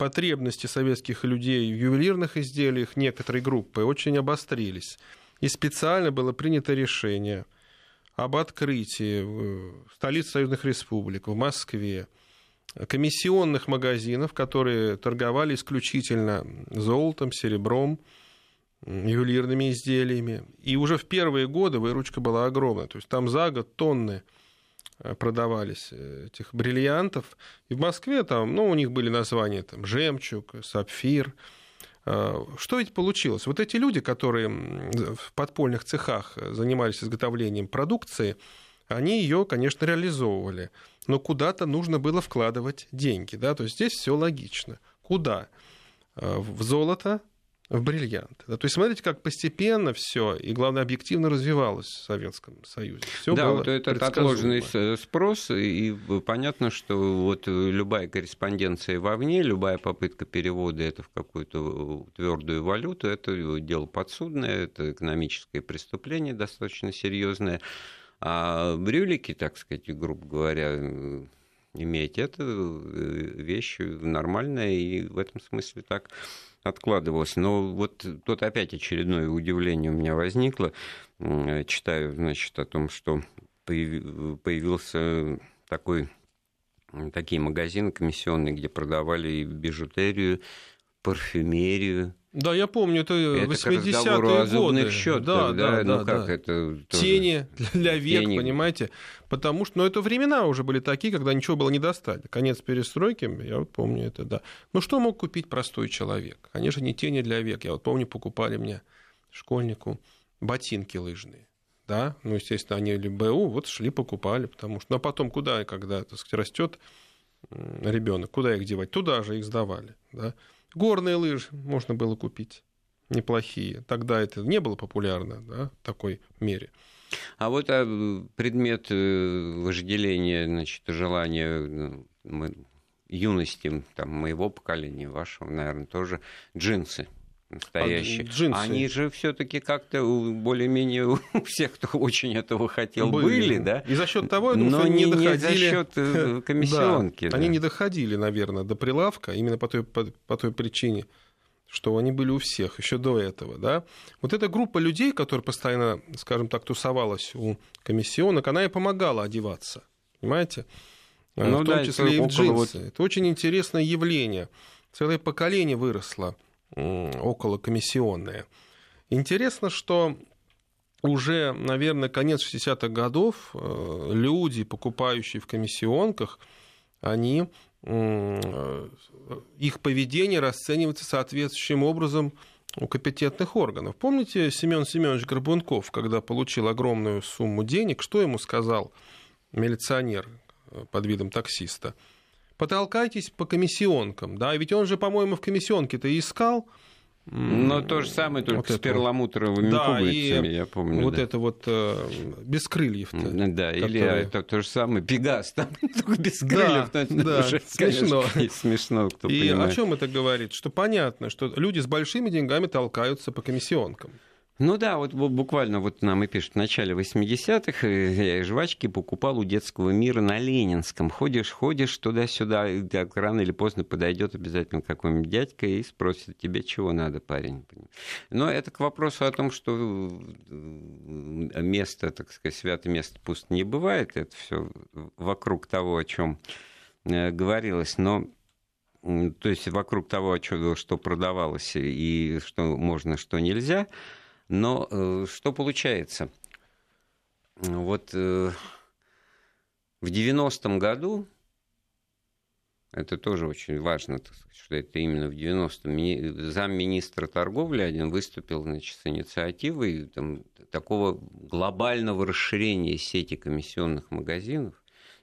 Speaker 2: потребности советских людей в ювелирных изделиях некоторой группы очень обострились. И специально было принято решение об открытии в столице союзных республик, в Москве, комиссионных магазинов, которые торговали исключительно золотом, серебром, ювелирными изделиями. И уже в первые годы выручка была огромная. То есть там за год тонны продавались э, этих бриллиантов. И в Москве там, ну, у них были названия там жемчуг, сапфир. Э, что ведь получилось? Вот эти люди, которые в подпольных цехах занимались изготовлением продукции, они ее, конечно, реализовывали. Но куда-то нужно было вкладывать деньги. Да? То есть здесь все логично. Куда? В золото, в бриллианты. Да, то есть смотрите, как постепенно все и, главное, объективно развивалось в Советском Союзе. Всё
Speaker 1: да, вот этот отложенный спрос, и понятно, что вот любая корреспонденция вовне, любая попытка перевода это в какую-то твердую валюту, это дело подсудное, это экономическое преступление достаточно серьезное. А брюлики, так сказать, грубо говоря, иметь, это вещь нормальная, и в этом смысле так откладывалось. Но вот тут опять очередное удивление у меня возникло. Читаю, значит, о том, что появился такой такие магазины комиссионные, где продавали и бижутерию, парфюмерию,
Speaker 2: да, я помню, это, это 80-е годы.
Speaker 1: Счетах,
Speaker 2: да,
Speaker 1: да,
Speaker 2: да,
Speaker 1: ну
Speaker 2: да,
Speaker 1: как
Speaker 2: да.
Speaker 1: это?
Speaker 2: Тоже... Тени для век, Тени. понимаете? Потому что, ну, это времена уже были такие, когда ничего было не достать. Конец перестройки, я вот помню это, да. Ну, что мог купить простой человек? Конечно, не тени для век. Я вот помню, покупали мне школьнику ботинки лыжные. Да, ну, естественно, они или БУ, вот шли, покупали, потому что... Ну, а потом куда, когда, так сказать, растет ребенок, куда их девать? Туда же их сдавали, да. Горные лыжи можно было купить неплохие. Тогда это не было популярно да, в такой мере.
Speaker 1: А вот а, предмет э, вожделения, значит, желания ну, юности там, моего поколения, вашего, наверное, тоже джинсы настоящие. А, джинсы. Они же все-таки как-то более-менее у всех, кто очень этого хотел, были, были да?
Speaker 2: И за счет того, я думаю,
Speaker 1: Но
Speaker 2: не,
Speaker 1: не
Speaker 2: доходили...
Speaker 1: за счет э, комиссионки.
Speaker 2: да,
Speaker 1: да.
Speaker 2: Они не доходили, наверное, до прилавка именно по той, по, по той причине, что они были у всех еще до этого. Да? Вот эта группа людей, которая постоянно, скажем так, тусовалась у комиссионок, она и помогала одеваться. Понимаете? Ну, в том да, числе и в джинсы. Вот... Это очень интересное явление. Целое поколение выросло около комиссионные. Интересно, что уже, наверное, конец 60-х годов э, люди, покупающие в комиссионках, они, э, их поведение расценивается соответствующим образом у компетентных органов. Помните Семен Семенович Горбунков, когда получил огромную сумму денег, что ему сказал милиционер э, под видом таксиста? Потолкайтесь по комиссионкам, да, ведь он же, по-моему, в комиссионке-то искал,
Speaker 1: но то же самое, только вот с перламутровыми да, пуговицами, я помню.
Speaker 2: Вот
Speaker 1: да.
Speaker 2: это вот э, без крыльев. -то,
Speaker 1: да, которые... или это то же самое Пегас, там только без крыльев.
Speaker 2: Да, но да, уже, смешно.
Speaker 1: Конечно, смешно, кто
Speaker 2: И
Speaker 1: понимает.
Speaker 2: о чем это говорит? Что понятно, что люди с большими деньгами толкаются по комиссионкам.
Speaker 1: Ну да, вот буквально вот нам и пишут, в начале 80-х э, я жвачки покупал у детского мира на Ленинском. Ходишь, ходишь туда-сюда, и рано или поздно подойдет обязательно какой-нибудь дядька и спросит, тебе чего надо, парень. Но это к вопросу о том, что э, место, так сказать, святое место пусто не бывает. Это все вокруг того, о чем э, говорилось. Но то есть вокруг того, что продавалось и что можно, что нельзя – но э, что получается? Вот э, в 90-м году, это тоже очень важно, что это именно в 90-м, замминистра торговли один выступил значит, с инициативой там, такого глобального расширения сети комиссионных магазинов,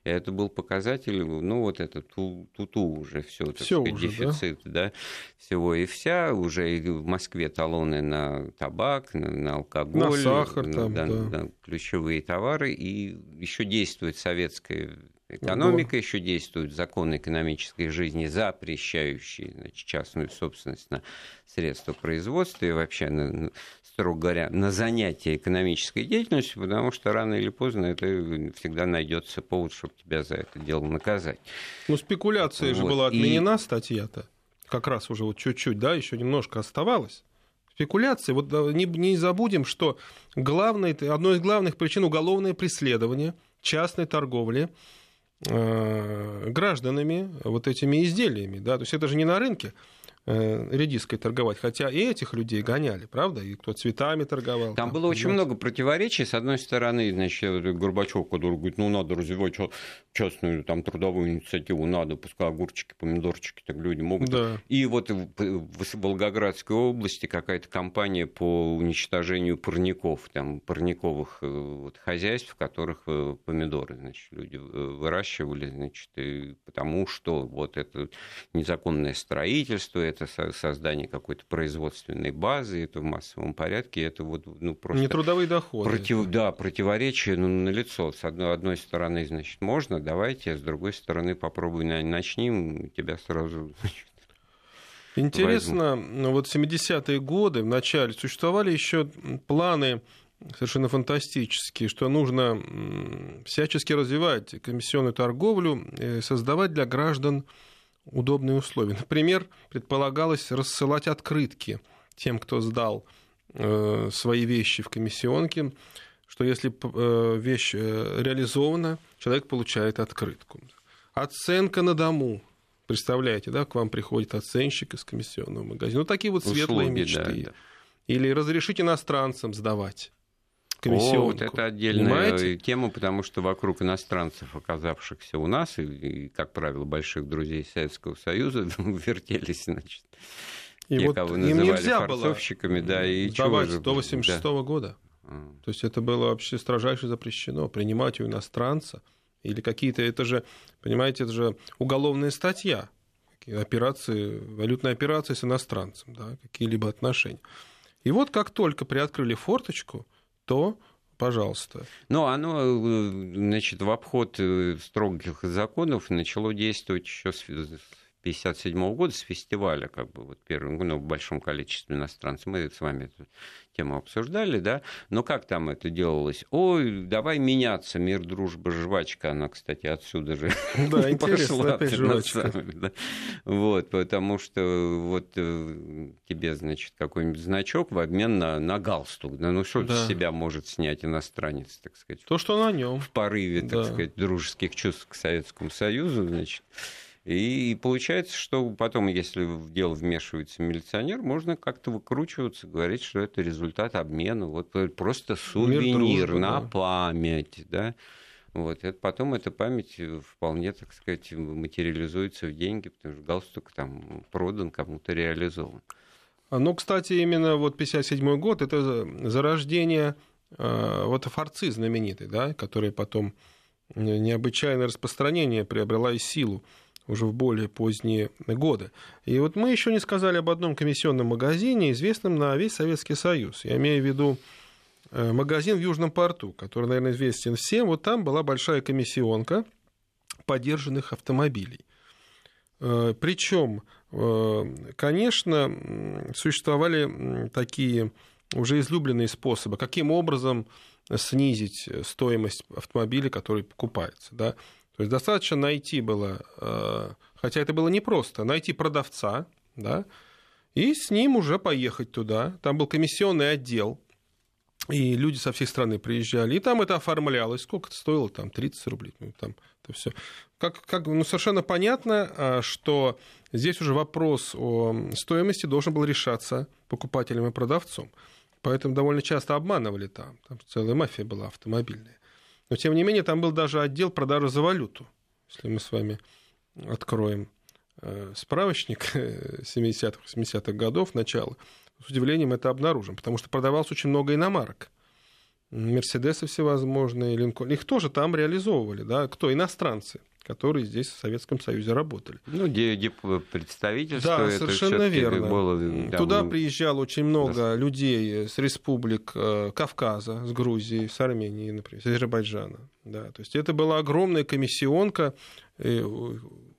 Speaker 1: это был показатель, ну, вот это туту уже все, так
Speaker 2: всё
Speaker 1: сказать,
Speaker 2: уже,
Speaker 1: дефицит, да? да, всего и вся. Уже и в Москве талоны на табак, на, на алкоголь,
Speaker 2: на сахар,
Speaker 1: на,
Speaker 2: там,
Speaker 1: да,
Speaker 2: да.
Speaker 1: Да, ключевые товары. И еще действует советская экономика, Ого. еще действуют законы экономической жизни, запрещающие значит, частную собственность на средства производства и вообще на, строго говоря, на занятие экономической деятельностью, потому что рано или поздно это всегда найдется повод, чтобы тебя за это дело наказать.
Speaker 2: Ну, спекуляция вот. же была отменена, и... статья-то. Как раз уже вот чуть-чуть, да, еще немножко оставалось. Спекуляции. Вот не, не забудем, что главное, одной из главных причин уголовное преследование частной торговли гражданами вот этими изделиями. Да? То есть это же не на рынке Э, редиской торговать. Хотя и этих людей гоняли, правда? И кто цветами торговал.
Speaker 1: Там, там было очень много противоречий. С одной стороны, значит, Горбачев, который говорит, ну, надо развивать частную там, трудовую инициативу, надо, пускай огурчики, помидорчики, так люди могут.
Speaker 2: Да.
Speaker 1: И вот в Волгоградской области какая-то компания по уничтожению парников, там, парниковых э, вот, хозяйств, в которых э, помидоры, значит, люди выращивали, значит, и потому что вот это незаконное строительство, это создание какой-то производственной базы, это в массовом порядке, это вот ну, просто...
Speaker 2: Не трудовые доходы.
Speaker 1: Против, да, противоречие ну, на лицо. С одной, одной стороны, значит, можно, давайте, а с другой стороны, попробуй начнем, тебя сразу значит,
Speaker 2: Интересно, ну, вот 70-е годы, в начале, существовали еще планы совершенно фантастические, что нужно всячески развивать комиссионную торговлю, создавать для граждан удобные условия. Например, предполагалось рассылать открытки тем, кто сдал э, свои вещи в комиссионке, что если э, вещь э, реализована, человек получает открытку. Оценка на дому. Представляете, да, к вам приходит оценщик из комиссионного магазина. Ну, такие вот светлые Услуги, мечты. Да, да. Или разрешить иностранцам сдавать комиссионку. О,
Speaker 1: вот это отдельная Понимаете? тема, потому что вокруг иностранцев, оказавшихся у нас, и, и как правило, больших друзей Советского Союза, вертелись, значит,
Speaker 2: и те, вот кого им нельзя
Speaker 1: форцовщиками,
Speaker 2: было
Speaker 1: да, и
Speaker 2: сдавать же, до 86 -го да. года. А. То есть это было вообще строжайше запрещено, принимать у иностранца или какие-то, это же, понимаете, это же уголовная статья, операции, валютные операции с иностранцем, да, какие-либо отношения. И вот как только приоткрыли форточку, то пожалуйста.
Speaker 1: Ну, оно, э, значит, в обход э, строгих законов начало действовать еще с 1957 года с фестиваля, как бы вот первым, ну, в большом количестве иностранцев. Мы с вами эту тему обсуждали, да. Но как там это делалось? Ой, давай меняться, мир, дружба, жвачка. Она, кстати, отсюда же
Speaker 2: да, пошла. Опять жвачка.
Speaker 1: Да. Вот, потому что вот э, тебе, значит, какой-нибудь значок в обмен на, на галстук. Да, ну что да. с себя может снять иностранец, так сказать?
Speaker 2: То, что на нем.
Speaker 1: В порыве, так да. сказать, дружеских чувств к Советскому Союзу, значит. И получается, что потом, если в дело вмешивается милиционер, можно как-то выкручиваться, говорить, что это результат обмена, вот просто сувенир дружбы, на да. память, да. Вот, это потом эта память вполне, так сказать, материализуется в деньги, потому что галстук там продан, кому-то реализован.
Speaker 2: А, ну, кстати, именно вот 57 год, это зарождение э, вот форцы знаменитый, да, который потом необычайное распространение приобрела и силу уже в более поздние годы. И вот мы еще не сказали об одном комиссионном магазине, известном на весь Советский Союз. Я имею в виду э, магазин в Южном порту, который, наверное, известен всем. Вот там была большая комиссионка подержанных автомобилей. Э, Причем, э, конечно, существовали такие уже излюбленные способы, каким образом снизить стоимость автомобиля, который покупается. Да? То есть достаточно найти было, э, хотя это было непросто, найти продавца, да, и с ним уже поехать туда. Там был комиссионный отдел, и люди со всей страны приезжали, и там это оформлялось. Сколько это стоило? Там 30 рублей. Ну, там это все. Как, как, ну, совершенно понятно, а, что здесь уже вопрос о стоимости должен был решаться покупателем и продавцом. Поэтому довольно часто обманывали там. Там целая мафия была автомобильная. Но, тем не менее, там был даже отдел продажи за валюту. Если мы с вами откроем э, справочник 70-х, 80-х годов, начала, с удивлением это обнаружим, потому что продавалось очень много иномарок. Мерседесы всевозможные, Линкольн. Их тоже там реализовывали. Да? Кто? Иностранцы которые здесь в Советском Союзе работали.
Speaker 1: Ну, представительство.
Speaker 2: Да, совершенно верно. Было, да, Туда приезжало очень много да. людей с республик э, Кавказа, с Грузии, с Армении, например, с Азербайджана. Да, то есть это была огромная комиссионка, э,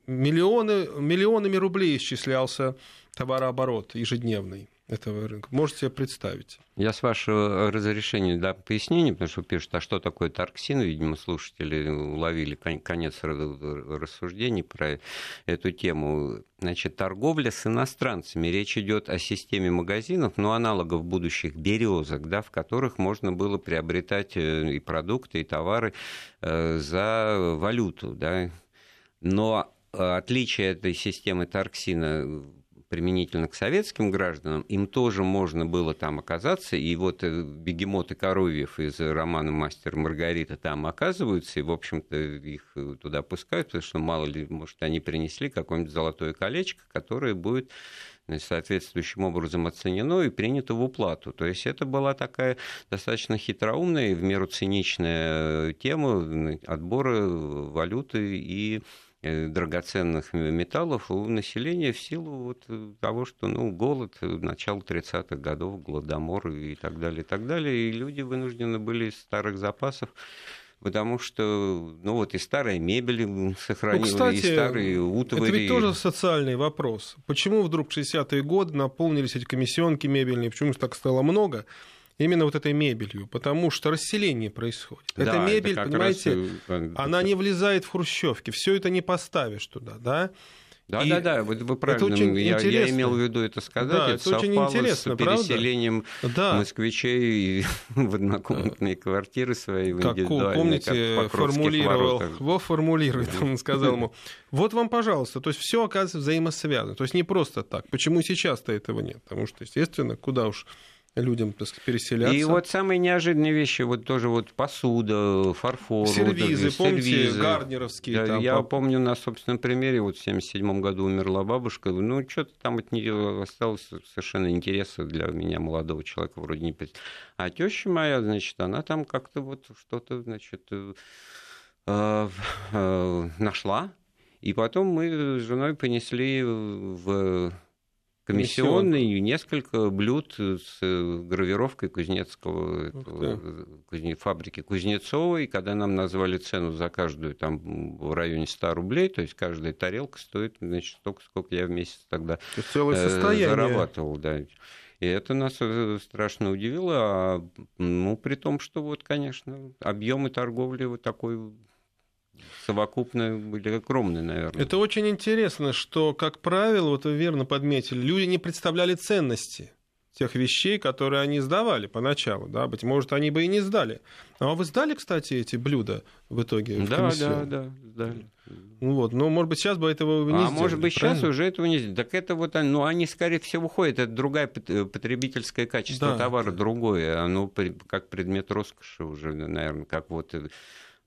Speaker 2: миллионы, миллионами рублей исчислялся товарооборот ежедневный этого рынка. Можете себе представить?
Speaker 1: Я с вашего разрешения да, пояснение, потому что пишут, а что такое торксин? Видимо, слушатели уловили конец рассуждений про эту тему. Значит, торговля с иностранцами. Речь идет о системе магазинов, но аналогов будущих березок, да, в которых можно было приобретать э, и продукты, и товары э, за валюту. Да. Но э, отличие этой системы торксина применительно к советским гражданам, им тоже можно было там оказаться, и вот э, бегемоты Коровьев из романа «Мастер Маргарита» там оказываются, и, в общем-то, их э, туда пускают, потому что, мало ли, может, они принесли какое-нибудь золотое колечко, которое будет соответствующим образом оценено и принято в уплату. То есть это была такая достаточно хитроумная и в меру циничная тема отбора валюты и Э, драгоценных металлов у населения в силу вот того, что ну, голод, э, начало 30-х годов, голодомор и так далее, и так далее. И люди вынуждены были из старых запасов потому что, ну вот и старая мебель сохранилась, ну, кстати, и старые утвари.
Speaker 2: Это ведь тоже социальный вопрос. Почему вдруг в 60-е годы наполнились эти комиссионки мебельные, почему так стало много? Именно вот этой мебелью, потому что расселение происходит. Да, Эта мебель, понимаете, раз... Э, она не влезает в хрущевки, все это не поставишь туда, да?
Speaker 1: Да, и да, да, вы, вы правильно. Это очень я, интересно. я имел в виду это сказать. Да, это, это очень интересно, с переселением да. москвичей в однокомнатные квартиры свои. В
Speaker 2: как помните, как формулировал, во формулирует, он сказал ему, вот вам, пожалуйста, то есть все оказывается взаимосвязано. То есть не просто так. Почему сейчас-то этого нет? Потому что, естественно, куда уж людям так сказать, переселяться.
Speaker 1: И вот самые неожиданные вещи, вот тоже вот посуда, фарфор.
Speaker 2: Сервизы, вот, помните, сервизы. гарднеровские.
Speaker 1: Да, там, я по... помню на собственном примере, вот в 77 году умерла бабушка, ну, что-то там от нее осталось совершенно интереса для меня, молодого человека, вроде не... А теща моя, значит, она там как-то вот что-то, значит, э, э, нашла, и потом мы с женой понесли в комиссионный, несколько блюд с э, гравировкой Кузнецкого, кузне, фабрики Кузнецовой. Когда нам назвали цену за каждую там в районе 100 рублей, то есть каждая тарелка стоит значит, столько, сколько я в месяц тогда целое э, состояние. зарабатывал. Да. И это нас э, страшно удивило, а, ну, при том, что вот, конечно, объемы торговли вот такой совокупно были огромные, наверное.
Speaker 2: Это очень интересно, что, как правило, вот вы верно подметили, люди не представляли ценности тех вещей, которые они сдавали поначалу, да, быть может, они бы и не сдали. А вы сдали, кстати, эти блюда в итоге? В
Speaker 1: да, да, да, сдали.
Speaker 2: Ну вот, но может быть сейчас бы этого не а сделали.
Speaker 1: А может быть правильно? сейчас уже этого не сделали. Так это вот, ну они скорее всего уходят, это другая потребительское качество да. товара, другое, оно как предмет роскоши уже, наверное, как вот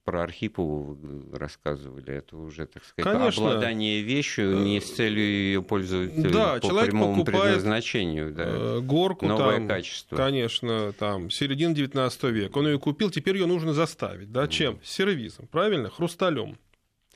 Speaker 1: про Архипову рассказывали, это уже, так сказать, Конечно. обладание вещью не с целью ее пользоваться да, по прямому предназначению. Да.
Speaker 2: Э, горку Новое там, качество. Конечно, там, середина 19 века. Он ее купил, теперь ее нужно заставить. Да, чем? Сервизом, правильно? Хрусталем.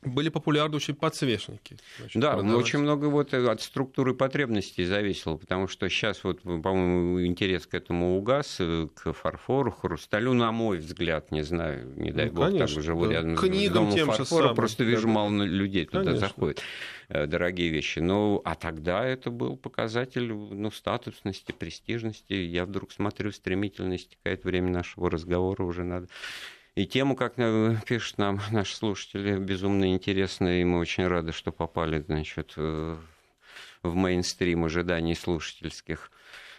Speaker 2: Были популярны очень подсвечники.
Speaker 1: Значит, да, продавать. очень много вот от структуры потребностей зависело, потому что сейчас вот, по-моему, интерес к этому угас, к фарфору, хрусталю, на мой взгляд, не знаю, не дай ну, бог, конечно, так живу да. рядом Книгам с домом тем фарфора, самым, просто да. вижу, мало людей туда конечно. заходит, э, дорогие вещи. Ну, а тогда это был показатель ну, статусности, престижности. Я вдруг смотрю, стремительно истекает время нашего разговора, уже надо и тему, как э, пишут нам наши слушатели, безумно интересная, и мы очень рады, что попали, значит, э, в мейнстрим ожиданий слушательских.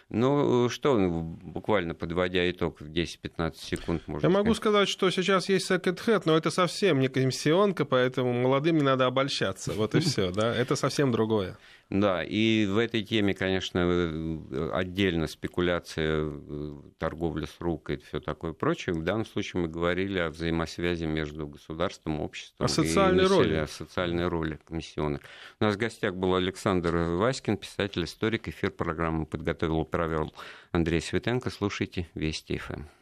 Speaker 1: Ну, что, буквально подводя итог в 10-15 секунд,
Speaker 2: можно Я сказать. могу сказать, что сейчас есть second hand, но это совсем не комиссионка, поэтому молодым не надо обольщаться. Вот и все, да, это совсем другое.
Speaker 1: Да, и в этой теме, конечно, э, отдельно спекуляция, э, торговля с рук и все такое прочее. В данном случае мы говорили о взаимосвязи между государством, обществом
Speaker 2: о социальной и роли.
Speaker 1: о социальной роли комиссионных. У нас в гостях был Александр Васькин, писатель, историк. Эфир программы подготовил и провел Андрей Светенко. Слушайте Вести ФМ.